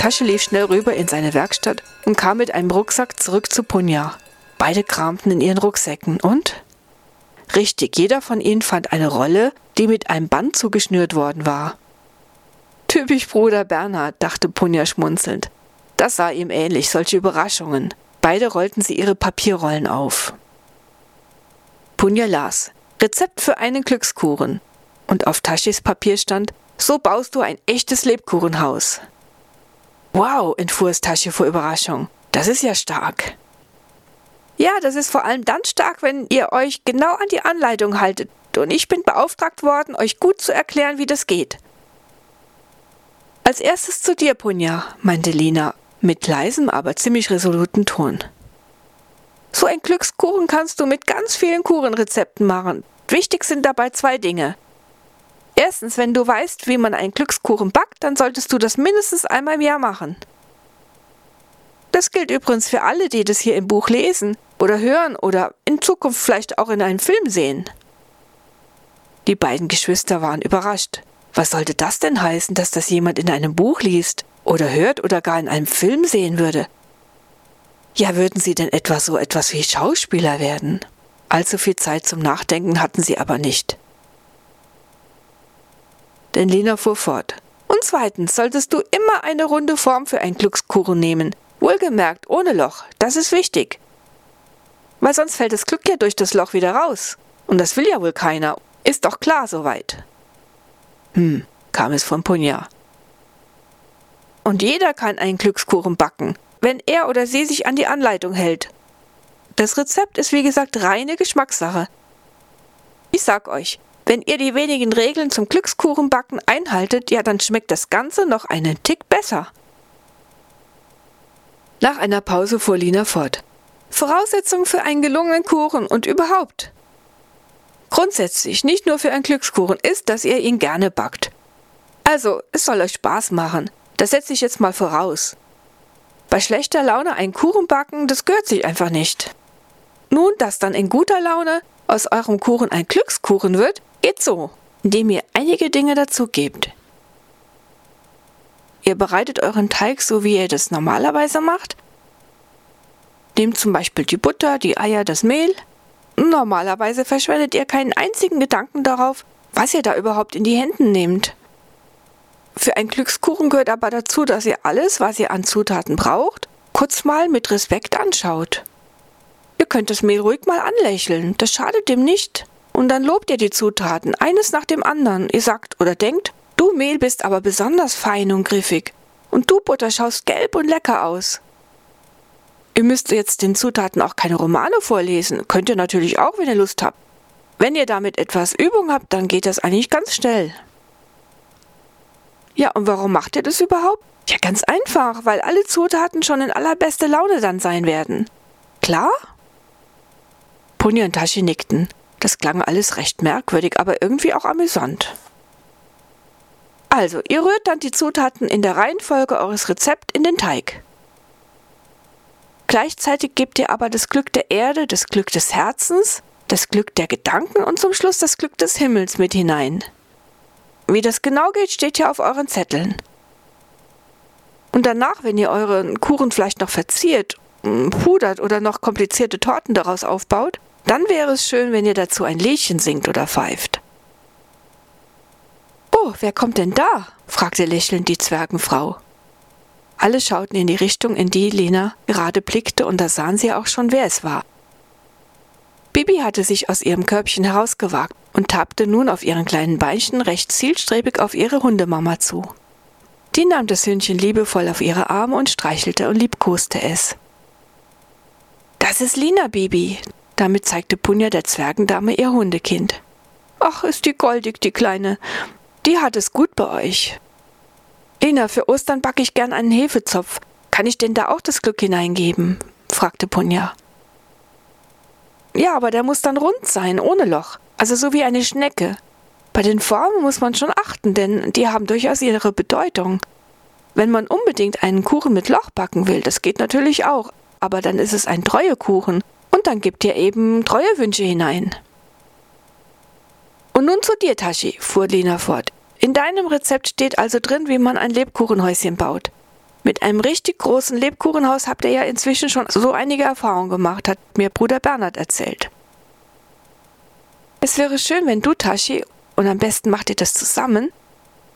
Tasche lief schnell rüber in seine Werkstatt und kam mit einem Rucksack zurück zu Punja. Beide kramten in ihren Rucksäcken und? Richtig, jeder von ihnen fand eine Rolle, die mit einem Band zugeschnürt worden war. Typisch Bruder Bernhard, dachte Punja schmunzelnd. Das sah ihm ähnlich, solche Überraschungen. Beide rollten sie ihre Papierrollen auf. Punja las Rezept für einen Glückskuchen. Und auf Taschis Papier stand, so baust du ein echtes Lebkuchenhaus. Wow, entfuhr es Tasche vor Überraschung. Das ist ja stark. Ja, das ist vor allem dann stark, wenn ihr euch genau an die Anleitung haltet. Und ich bin beauftragt worden, euch gut zu erklären, wie das geht. Als erstes zu dir, Punja, meinte Lina, mit leisem, aber ziemlich resoluten Ton. So ein Glückskuchen kannst du mit ganz vielen Kuchenrezepten machen. Wichtig sind dabei zwei Dinge. Erstens, wenn du weißt, wie man einen Glückskuchen backt, dann solltest du das mindestens einmal im Jahr machen. Das gilt übrigens für alle, die das hier im Buch lesen oder hören oder in Zukunft vielleicht auch in einem Film sehen. Die beiden Geschwister waren überrascht. Was sollte das denn heißen, dass das jemand in einem Buch liest oder hört oder gar in einem Film sehen würde? Ja, würden sie denn etwa so etwas wie Schauspieler werden? Allzu viel Zeit zum Nachdenken hatten sie aber nicht denn Lena fuhr fort. Und zweitens solltest du immer eine runde Form für einen Glückskuchen nehmen. Wohlgemerkt, ohne Loch. Das ist wichtig. Weil sonst fällt das Glück ja durch das Loch wieder raus. Und das will ja wohl keiner. Ist doch klar soweit. Hm, kam es von Punja. Und jeder kann einen Glückskuchen backen, wenn er oder sie sich an die Anleitung hält. Das Rezept ist wie gesagt reine Geschmackssache. Ich sag euch, wenn ihr die wenigen Regeln zum Glückskuchenbacken einhaltet, ja, dann schmeckt das Ganze noch einen Tick besser. Nach einer Pause fuhr Lina fort. Voraussetzung für einen gelungenen Kuchen und überhaupt. Grundsätzlich, nicht nur für einen Glückskuchen, ist, dass ihr ihn gerne backt. Also, es soll euch Spaß machen. Das setze ich jetzt mal voraus. Bei schlechter Laune einen Kuchen backen, das gehört sich einfach nicht. Nun, dass dann in guter Laune aus eurem Kuchen ein Glückskuchen wird, Geht so, indem ihr einige Dinge dazu gebt. Ihr bereitet euren Teig so, wie ihr das normalerweise macht. Nehmt zum Beispiel die Butter, die Eier, das Mehl. Normalerweise verschwendet ihr keinen einzigen Gedanken darauf, was ihr da überhaupt in die Hände nehmt. Für einen Glückskuchen gehört aber dazu, dass ihr alles, was ihr an Zutaten braucht, kurz mal mit Respekt anschaut. Ihr könnt das Mehl ruhig mal anlächeln, das schadet dem nicht. Und dann lobt ihr die Zutaten, eines nach dem anderen. Ihr sagt oder denkt, du Mehl bist aber besonders fein und griffig. Und du Butter schaust gelb und lecker aus. Ihr müsst jetzt den Zutaten auch keine Romane vorlesen. Könnt ihr natürlich auch, wenn ihr Lust habt. Wenn ihr damit etwas Übung habt, dann geht das eigentlich ganz schnell. Ja, und warum macht ihr das überhaupt? Ja, ganz einfach, weil alle Zutaten schon in allerbeste Laune dann sein werden. Klar? Puni und Tashi nickten. Das klang alles recht merkwürdig, aber irgendwie auch amüsant. Also, ihr rührt dann die Zutaten in der Reihenfolge eures Rezepts in den Teig. Gleichzeitig gebt ihr aber das Glück der Erde, das Glück des Herzens, das Glück der Gedanken und zum Schluss das Glück des Himmels mit hinein. Wie das genau geht, steht ja auf euren Zetteln. Und danach, wenn ihr euren Kuchen vielleicht noch verziert, pudert oder noch komplizierte Torten daraus aufbaut, dann wäre es schön, wenn ihr dazu ein Liedchen singt oder pfeift. Oh, wer kommt denn da? fragte lächelnd die Zwergenfrau. Alle schauten in die Richtung, in die Lena gerade blickte, und da sahen sie auch schon, wer es war. Bibi hatte sich aus ihrem Körbchen herausgewagt und tappte nun auf ihren kleinen Beinchen recht zielstrebig auf ihre Hundemama zu. Die nahm das Hündchen liebevoll auf ihre Arme und streichelte und liebkoste es. Das ist Lina, Bibi, damit zeigte Punja der Zwergendame ihr Hundekind. Ach, ist die goldig, die Kleine. Die hat es gut bei euch. Lena, für Ostern backe ich gern einen Hefezopf. Kann ich denn da auch das Glück hineingeben? fragte Punja. Ja, aber der muss dann rund sein, ohne Loch. Also so wie eine Schnecke. Bei den Formen muss man schon achten, denn die haben durchaus ihre Bedeutung. Wenn man unbedingt einen Kuchen mit Loch backen will, das geht natürlich auch, aber dann ist es ein Treuekuchen und dann gibt ihr eben Treuewünsche hinein. Und nun zu dir, Tashi, fuhr Lina fort. In deinem Rezept steht also drin, wie man ein Lebkuchenhäuschen baut. Mit einem richtig großen Lebkuchenhaus habt ihr ja inzwischen schon so einige Erfahrungen gemacht, hat mir Bruder Bernhard erzählt. Es wäre schön, wenn du, Tashi, und am besten macht ihr das zusammen,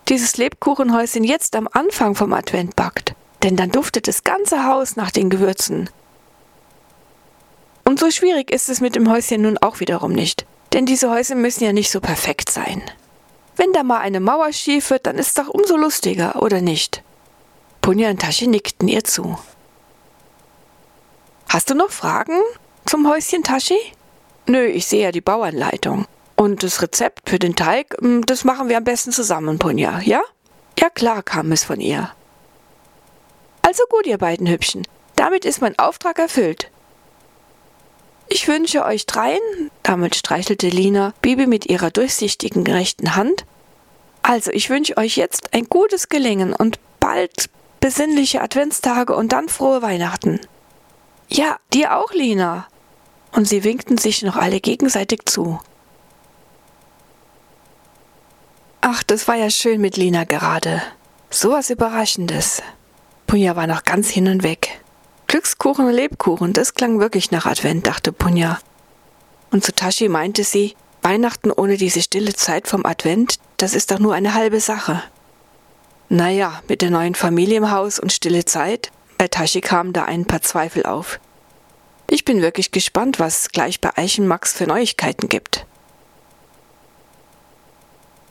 dieses Lebkuchenhäuschen jetzt am Anfang vom Advent backt, denn dann duftet das ganze Haus nach den Gewürzen. Und so schwierig ist es mit dem Häuschen nun auch wiederum nicht, denn diese Häuser müssen ja nicht so perfekt sein. Wenn da mal eine Mauer schief wird, dann ist es doch umso lustiger, oder nicht? Punja und Tasche nickten ihr zu. Hast du noch Fragen zum Häuschen Tashi? Nö, ich sehe ja die Bauanleitung. Und das Rezept für den Teig, hm, das machen wir am besten zusammen, Punja, ja? Ja klar, kam es von ihr. Also gut, ihr beiden Hübschen. Damit ist mein Auftrag erfüllt. Ich wünsche euch dreien, damit streichelte Lina Bibi mit ihrer durchsichtigen rechten Hand. Also, ich wünsche euch jetzt ein gutes Gelingen und bald besinnliche Adventstage und dann frohe Weihnachten. Ja, dir auch, Lina, und sie winkten sich noch alle gegenseitig zu. Ach, das war ja schön mit Lina gerade. So was Überraschendes. Punja war noch ganz hin und weg. Glückskuchen und Lebkuchen, das klang wirklich nach Advent, dachte Punja. Und zu Tashi meinte sie, Weihnachten ohne diese stille Zeit vom Advent, das ist doch nur eine halbe Sache. Naja, mit der neuen Familie im Haus und stille Zeit, bei Tashi kamen da ein paar Zweifel auf. Ich bin wirklich gespannt, was es gleich bei Eichenmax für Neuigkeiten gibt.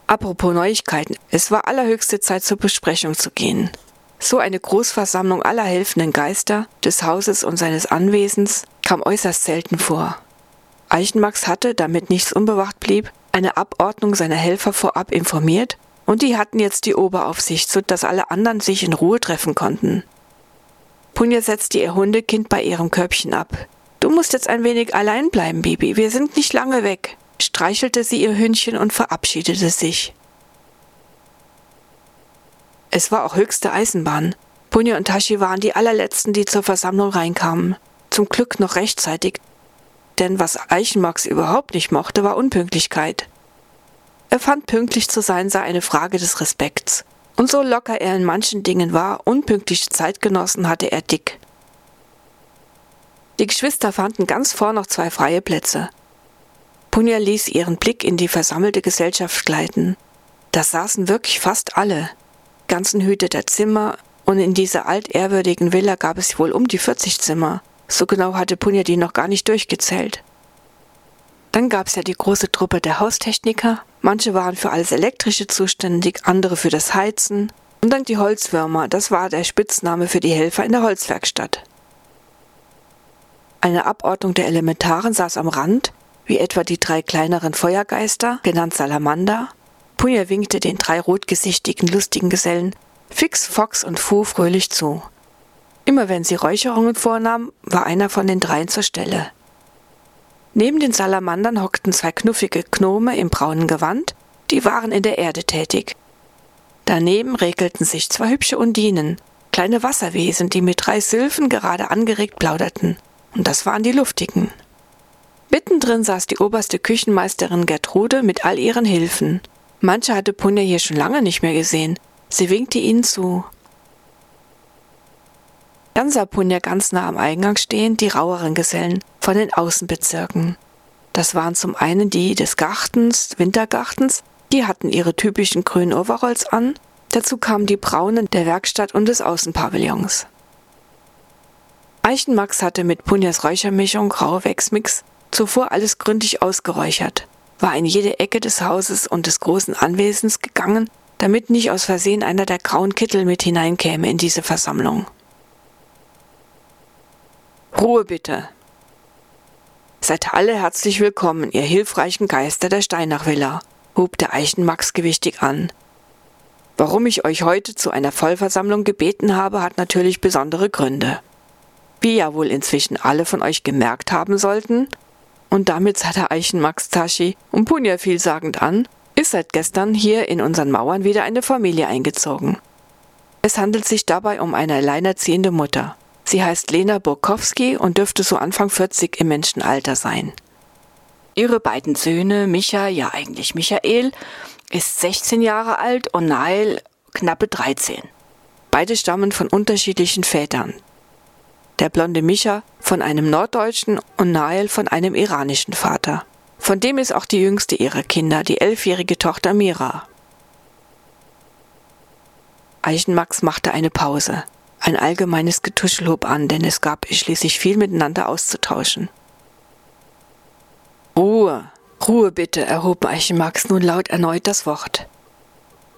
Apropos Neuigkeiten, es war allerhöchste Zeit zur Besprechung zu gehen. So eine Großversammlung aller helfenden Geister des Hauses und seines Anwesens kam äußerst selten vor. Eichenmax hatte, damit nichts unbewacht blieb, eine Abordnung seiner Helfer vorab informiert und die hatten jetzt die Oberaufsicht, so dass alle anderen sich in Ruhe treffen konnten. Punja setzte ihr Hundekind bei ihrem Körbchen ab. Du musst jetzt ein wenig allein bleiben, Bibi. Wir sind nicht lange weg, streichelte sie ihr Hündchen und verabschiedete sich. Es war auch höchste Eisenbahn. Punja und Tashi waren die allerletzten, die zur Versammlung reinkamen. Zum Glück noch rechtzeitig, denn was Eichenmax überhaupt nicht mochte, war Unpünktlichkeit. Er fand pünktlich zu sein sei eine Frage des Respekts. Und so locker er in manchen Dingen war, unpünktliche Zeitgenossen hatte er dick. Die Geschwister fanden ganz vor noch zwei freie Plätze. Punja ließ ihren Blick in die versammelte Gesellschaft gleiten. Da saßen wirklich fast alle. Ganzen Hüte der Zimmer, und in dieser altehrwürdigen Villa gab es wohl um die 40 Zimmer. So genau hatte Punja die noch gar nicht durchgezählt. Dann gab es ja die große Truppe der Haustechniker. Manche waren für alles Elektrische zuständig, andere für das Heizen. Und dann die Holzwürmer, das war der Spitzname für die Helfer in der Holzwerkstatt. Eine Abordnung der Elementaren saß am Rand, wie etwa die drei kleineren Feuergeister, genannt Salamander. Punja winkte den drei rotgesichtigen, lustigen Gesellen Fix, Fox und Fu fröhlich zu. Immer wenn sie Räucherungen vornahm, war einer von den dreien zur Stelle. Neben den Salamandern hockten zwei knuffige Gnome im braunen Gewand, die waren in der Erde tätig. Daneben regelten sich zwei hübsche Undinen, kleine Wasserwesen, die mit drei Sylphen gerade angeregt plauderten. Und das waren die Luftigen. Mittendrin saß die oberste Küchenmeisterin Gertrude mit all ihren Hilfen. Manche hatte Punja hier schon lange nicht mehr gesehen. Sie winkte ihnen zu. Dann sah Punja ganz nah am Eingang stehen die raueren Gesellen von den Außenbezirken. Das waren zum einen die des Gartens, Wintergartens, die hatten ihre typischen grünen Overalls an, dazu kamen die braunen der Werkstatt und des Außenpavillons. Eichenmax hatte mit Punjas Räuchermischung Grauwechsmix zuvor alles gründlich ausgeräuchert, war in jede Ecke des Hauses und des großen Anwesens gegangen, damit nicht aus Versehen einer der grauen Kittel mit hineinkäme in diese Versammlung. Ruhe bitte. Seid alle herzlich willkommen, ihr hilfreichen Geister der Steinachvilla, hob der Eichenmax gewichtig an. Warum ich euch heute zu einer Vollversammlung gebeten habe, hat natürlich besondere Gründe. Wie ja wohl inzwischen alle von euch gemerkt haben sollten, und damit sah der Eichenmax Tashi und Punja vielsagend an, ist seit gestern hier in unseren Mauern wieder eine Familie eingezogen. Es handelt sich dabei um eine alleinerziehende Mutter. Sie heißt Lena Burkowski und dürfte so Anfang 40 im Menschenalter sein. Ihre beiden Söhne, Micha, ja eigentlich Michael, ist 16 Jahre alt und Nail knappe 13. Beide stammen von unterschiedlichen Vätern. Der blonde Micha von einem norddeutschen und Nael von einem iranischen Vater. Von dem ist auch die jüngste ihrer Kinder, die elfjährige Tochter Mira. Eichenmax machte eine Pause. Ein allgemeines Getuschel hob an, denn es gab schließlich viel miteinander auszutauschen. Ruhe, Ruhe bitte, erhob Eichenmax nun laut erneut das Wort.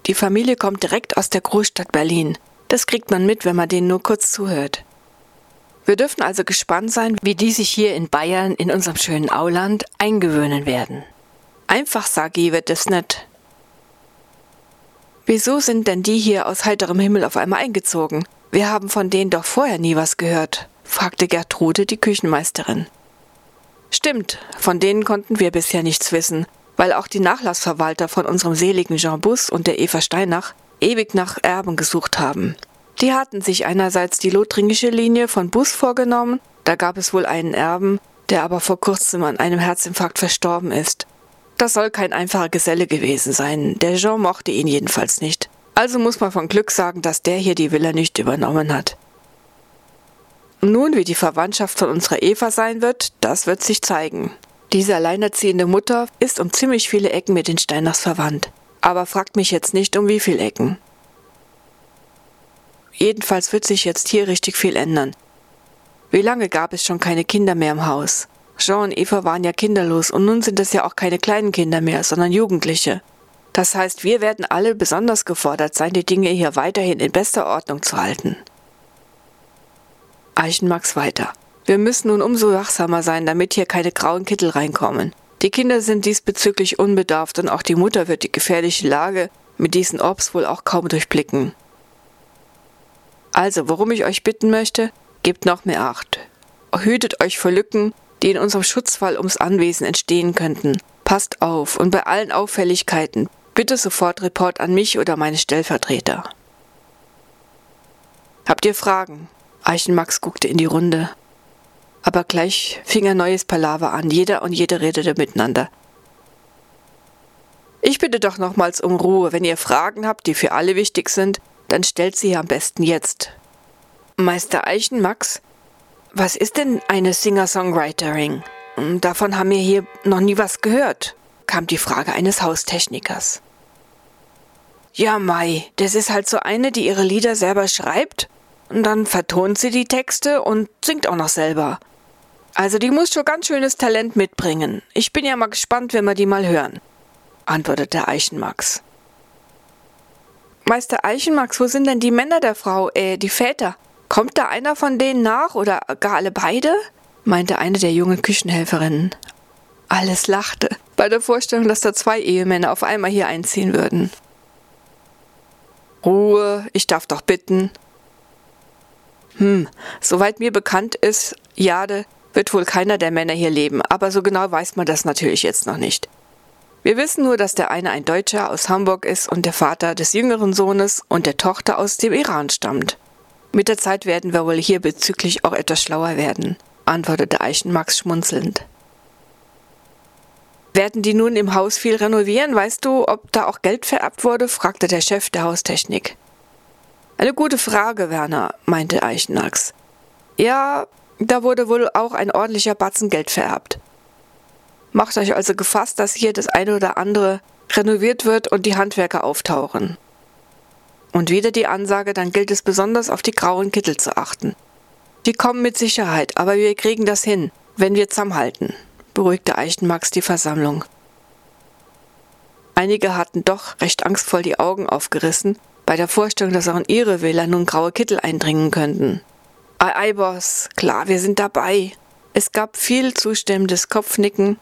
Die Familie kommt direkt aus der Großstadt Berlin. Das kriegt man mit, wenn man denen nur kurz zuhört. Wir dürfen also gespannt sein, wie die sich hier in Bayern, in unserem schönen Auland, eingewöhnen werden. Einfach Sagi wird es nicht. Wieso sind denn die hier aus heiterem Himmel auf einmal eingezogen? Wir haben von denen doch vorher nie was gehört, fragte Gertrude, die Küchenmeisterin. Stimmt, von denen konnten wir bisher nichts wissen, weil auch die Nachlassverwalter von unserem seligen Jean Bus und der Eva Steinach ewig nach Erben gesucht haben. Die hatten sich einerseits die lothringische Linie von Bus vorgenommen, da gab es wohl einen Erben, der aber vor kurzem an einem Herzinfarkt verstorben ist. Das soll kein einfacher Geselle gewesen sein, der Jean mochte ihn jedenfalls nicht. Also muss man von Glück sagen, dass der hier die Villa nicht übernommen hat. Nun, wie die Verwandtschaft von unserer Eva sein wird, das wird sich zeigen. Diese alleinerziehende Mutter ist um ziemlich viele Ecken mit den Steinachs verwandt. Aber fragt mich jetzt nicht, um wie viele Ecken. Jedenfalls wird sich jetzt hier richtig viel ändern. Wie lange gab es schon keine Kinder mehr im Haus? Jean und Eva waren ja kinderlos und nun sind es ja auch keine kleinen Kinder mehr, sondern Jugendliche. Das heißt, wir werden alle besonders gefordert sein, die Dinge hier weiterhin in bester Ordnung zu halten. Eichenmax weiter. Wir müssen nun umso wachsamer sein, damit hier keine grauen Kittel reinkommen. Die Kinder sind diesbezüglich unbedarft und auch die Mutter wird die gefährliche Lage mit diesen Orbs wohl auch kaum durchblicken. Also, worum ich euch bitten möchte, gebt noch mehr Acht. Hütet euch vor Lücken, die in unserem Schutzfall ums Anwesen entstehen könnten. Passt auf und bei allen Auffälligkeiten Bitte sofort Report an mich oder meine Stellvertreter. Habt ihr Fragen? Eichenmax guckte in die Runde. Aber gleich fing ein neues Palaver an. Jeder und jede redete miteinander. Ich bitte doch nochmals um Ruhe. Wenn ihr Fragen habt, die für alle wichtig sind, dann stellt sie am besten jetzt. Meister Eichenmax, was ist denn eine Singer-Songwritering? Davon haben wir hier noch nie was gehört, kam die Frage eines Haustechnikers. Ja, Mai, das ist halt so eine, die ihre Lieder selber schreibt und dann vertont sie die Texte und singt auch noch selber. Also die muss schon ganz schönes Talent mitbringen. Ich bin ja mal gespannt, wenn wir die mal hören, antwortete Eichenmax. Meister Eichenmax, wo sind denn die Männer der Frau, äh, die Väter? Kommt da einer von denen nach oder gar alle beide? meinte eine der jungen Küchenhelferinnen. Alles lachte bei der Vorstellung, dass da zwei Ehemänner auf einmal hier einziehen würden. Ruhe, ich darf doch bitten. Hm, soweit mir bekannt ist, Jade, wird wohl keiner der Männer hier leben, aber so genau weiß man das natürlich jetzt noch nicht. Wir wissen nur, dass der eine ein Deutscher aus Hamburg ist und der Vater des jüngeren Sohnes und der Tochter aus dem Iran stammt. Mit der Zeit werden wir wohl hier bezüglich auch etwas schlauer werden, antwortete Eichenmax schmunzelnd. Werden die nun im Haus viel renovieren? Weißt du, ob da auch Geld vererbt wurde? fragte der Chef der Haustechnik. Eine gute Frage, Werner, meinte Eichenax. Ja, da wurde wohl auch ein ordentlicher Batzen Geld vererbt. Macht euch also gefasst, dass hier das eine oder andere renoviert wird und die Handwerker auftauchen. Und wieder die Ansage, dann gilt es besonders auf die grauen Kittel zu achten. Die kommen mit Sicherheit, aber wir kriegen das hin, wenn wir zusammenhalten beruhigte Eichenmax die Versammlung. Einige hatten doch recht angstvoll die Augen aufgerissen bei der Vorstellung, dass auch in ihre Wähler nun graue Kittel eindringen könnten. Ei, ei, Boss, klar, wir sind dabei. Es gab viel zustimmendes Kopfnicken.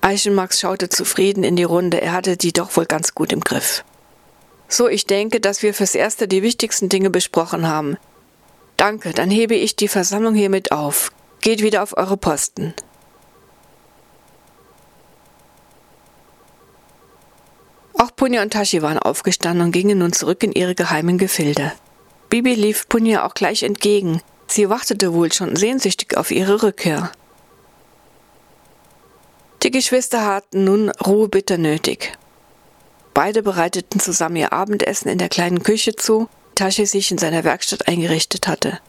Eichenmax schaute zufrieden in die Runde, er hatte die doch wohl ganz gut im Griff. So, ich denke, dass wir fürs Erste die wichtigsten Dinge besprochen haben. Danke, dann hebe ich die Versammlung hiermit auf. Geht wieder auf eure Posten. Auch Punja und Tashi waren aufgestanden und gingen nun zurück in ihre geheimen Gefilde. Bibi lief Punja auch gleich entgegen. Sie wartete wohl schon sehnsüchtig auf ihre Rückkehr. Die Geschwister hatten nun Ruhe bitter nötig. Beide bereiteten zusammen ihr Abendessen in der kleinen Küche zu, Tashi sich in seiner Werkstatt eingerichtet hatte.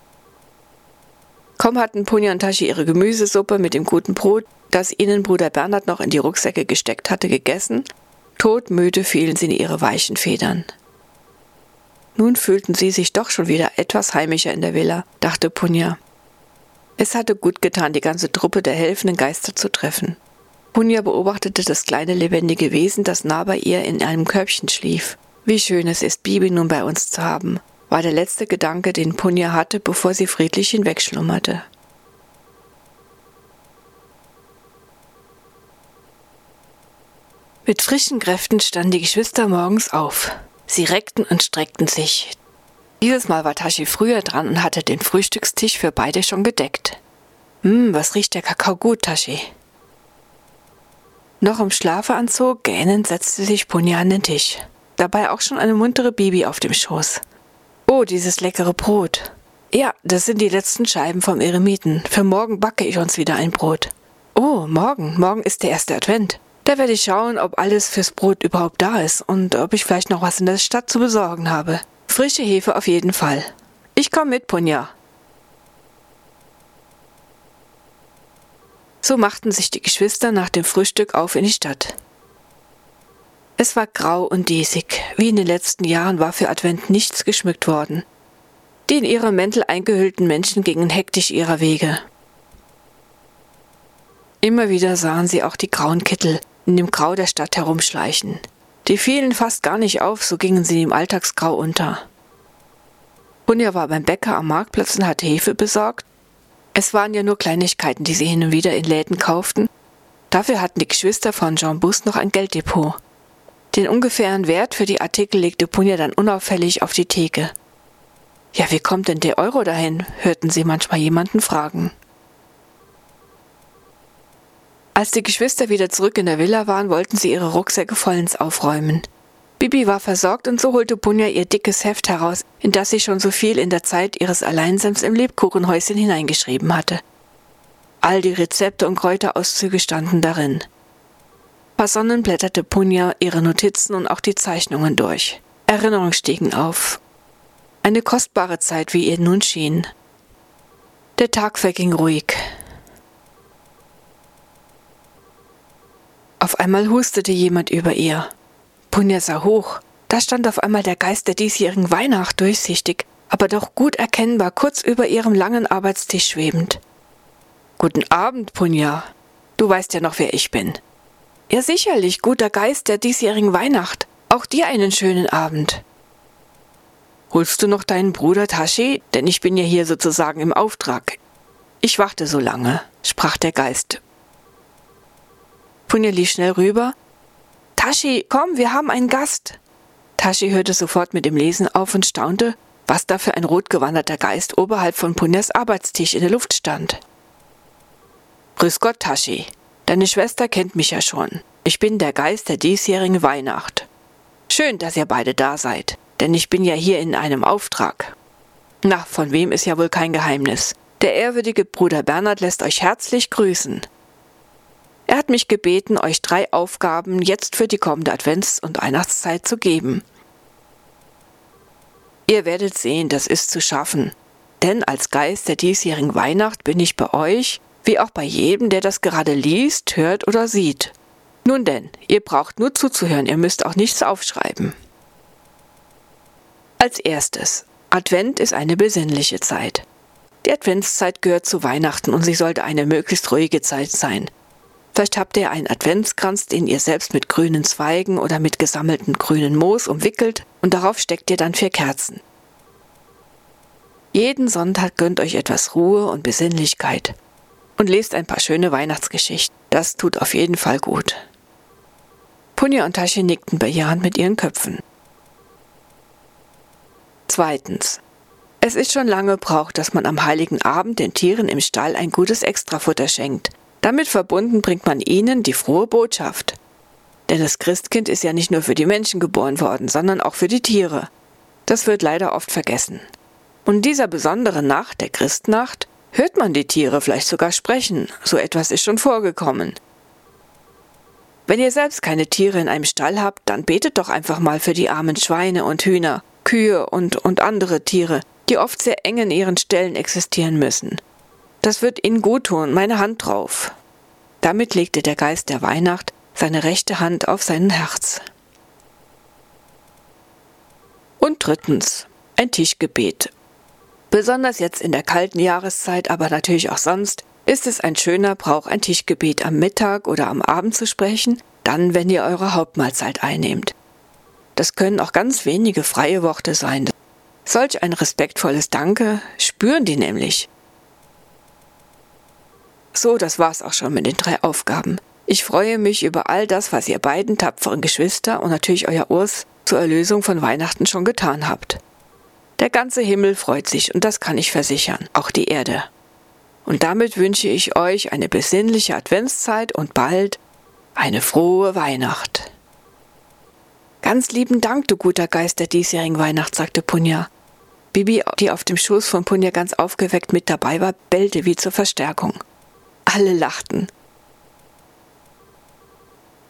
Kaum hatten Punja und Tashi ihre Gemüsesuppe mit dem guten Brot, das ihnen Bruder Bernhard noch in die Rucksäcke gesteckt hatte, gegessen, todmüde fielen sie in ihre weichen Federn. Nun fühlten sie sich doch schon wieder etwas heimischer in der Villa, dachte Punja. Es hatte gut getan, die ganze Truppe der helfenden Geister zu treffen. Punja beobachtete das kleine lebendige Wesen, das nah bei ihr in einem Körbchen schlief. Wie schön es ist, Bibi nun bei uns zu haben, war der letzte Gedanke, den Punja hatte, bevor sie friedlich hinwegschlummerte. Mit frischen Kräften standen die Geschwister morgens auf. Sie reckten und streckten sich. Dieses Mal war Tashi früher dran und hatte den Frühstückstisch für beide schon gedeckt. Hm, was riecht der Kakao gut, Tashi? Noch im Schlafanzug, gähnend, setzte sich Punja an den Tisch. Dabei auch schon eine muntere Bibi auf dem Schoß. Oh, dieses leckere Brot. Ja, das sind die letzten Scheiben vom Eremiten. Für morgen backe ich uns wieder ein Brot. Oh, morgen. Morgen ist der erste Advent. Da werde ich schauen, ob alles fürs Brot überhaupt da ist und ob ich vielleicht noch was in der Stadt zu besorgen habe. Frische Hefe auf jeden Fall. Ich komme mit, Punja. So machten sich die Geschwister nach dem Frühstück auf in die Stadt. Es war grau und diesig. Wie in den letzten Jahren war für Advent nichts geschmückt worden. Die in ihre Mäntel eingehüllten Menschen gingen hektisch ihrer Wege. Immer wieder sahen sie auch die grauen Kittel, in dem Grau der Stadt herumschleichen. Die fielen fast gar nicht auf, so gingen sie im Alltagsgrau unter. Punja war beim Bäcker am Marktplatz und hatte Hefe besorgt. Es waren ja nur Kleinigkeiten, die sie hin und wieder in Läden kauften. Dafür hatten die Geschwister von Jean Bus noch ein Gelddepot. Den ungefähren Wert für die Artikel legte Punja dann unauffällig auf die Theke. Ja, wie kommt denn der Euro dahin? hörten sie manchmal jemanden fragen. Als die Geschwister wieder zurück in der Villa waren, wollten sie ihre Rucksäcke vollends aufräumen. Bibi war versorgt und so holte Punja ihr dickes Heft heraus, in das sie schon so viel in der Zeit ihres Alleinseins im Lebkuchenhäuschen hineingeschrieben hatte. All die Rezepte und Kräuterauszüge standen darin. Versonnen blätterte Punja ihre Notizen und auch die Zeichnungen durch. Erinnerungen stiegen auf. Eine kostbare Zeit, wie ihr nun schien. Der Tag verging ruhig. Auf einmal hustete jemand über ihr. Punja sah hoch. Da stand auf einmal der Geist der diesjährigen Weihnacht durchsichtig, aber doch gut erkennbar kurz über ihrem langen Arbeitstisch schwebend. Guten Abend, Punja. Du weißt ja noch, wer ich bin. Ja, sicherlich, guter Geist der diesjährigen Weihnacht. Auch dir einen schönen Abend. Holst du noch deinen Bruder Tashi? Denn ich bin ja hier sozusagen im Auftrag. Ich warte so lange, sprach der Geist Punja lief schnell rüber. Tashi, komm, wir haben einen Gast. Tashi hörte sofort mit dem Lesen auf und staunte, was da für ein rotgewanderter Geist oberhalb von Punjas Arbeitstisch in der Luft stand. Grüß Gott, Tashi. Deine Schwester kennt mich ja schon. Ich bin der Geist der diesjährigen Weihnacht. Schön, dass ihr beide da seid, denn ich bin ja hier in einem Auftrag. Na, von wem ist ja wohl kein Geheimnis. Der ehrwürdige Bruder Bernhard lässt euch herzlich grüßen. Er hat mich gebeten, euch drei Aufgaben jetzt für die kommende Advents- und Weihnachtszeit zu geben. Ihr werdet sehen, das ist zu schaffen. Denn als Geist der diesjährigen Weihnacht bin ich bei euch, wie auch bei jedem, der das gerade liest, hört oder sieht. Nun denn, ihr braucht nur zuzuhören, ihr müsst auch nichts aufschreiben. Als erstes, Advent ist eine besinnliche Zeit. Die Adventszeit gehört zu Weihnachten und sie sollte eine möglichst ruhige Zeit sein. Vielleicht habt ihr einen Adventskranz, den ihr selbst mit grünen Zweigen oder mit gesammeltem grünen Moos umwickelt und darauf steckt ihr dann vier Kerzen. Jeden Sonntag gönnt euch etwas Ruhe und Besinnlichkeit und lest ein paar schöne Weihnachtsgeschichten. Das tut auf jeden Fall gut. Punja und Tashi nickten bejahend mit ihren Köpfen. Zweitens. Es ist schon lange Brauch, dass man am heiligen Abend den Tieren im Stall ein gutes Extrafutter schenkt, damit verbunden bringt man ihnen die frohe Botschaft. Denn das Christkind ist ja nicht nur für die Menschen geboren worden, sondern auch für die Tiere. Das wird leider oft vergessen. Und in dieser besonderen Nacht, der Christnacht, hört man die Tiere vielleicht sogar sprechen. So etwas ist schon vorgekommen. Wenn ihr selbst keine Tiere in einem Stall habt, dann betet doch einfach mal für die armen Schweine und Hühner, Kühe und, und andere Tiere, die oft sehr eng in ihren Ställen existieren müssen. Das wird Ihnen gut tun, meine Hand drauf. Damit legte der Geist der Weihnacht seine rechte Hand auf sein Herz. Und drittens, ein Tischgebet. Besonders jetzt in der kalten Jahreszeit, aber natürlich auch sonst, ist es ein schöner Brauch, ein Tischgebet am Mittag oder am Abend zu sprechen, dann, wenn ihr eure Hauptmahlzeit einnehmt. Das können auch ganz wenige freie Worte sein. Solch ein respektvolles Danke spüren die nämlich. So, das war's auch schon mit den drei Aufgaben. Ich freue mich über all das, was ihr beiden tapferen Geschwister und natürlich euer Urs zur Erlösung von Weihnachten schon getan habt. Der ganze Himmel freut sich und das kann ich versichern, auch die Erde. Und damit wünsche ich euch eine besinnliche Adventszeit und bald eine frohe Weihnacht. Ganz lieben Dank, du guter Geist der diesjährigen Weihnacht, sagte Punja. Bibi, die auf dem Schoß von Punja ganz aufgeweckt mit dabei war, bellte wie zur Verstärkung. Alle lachten.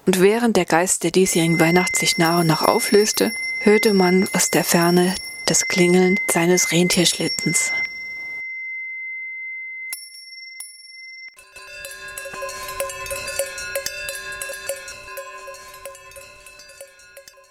Und während der Geist der diesjährigen Weihnacht sich nach und nach auflöste, hörte man aus der Ferne das Klingeln seines Rentierschlittens.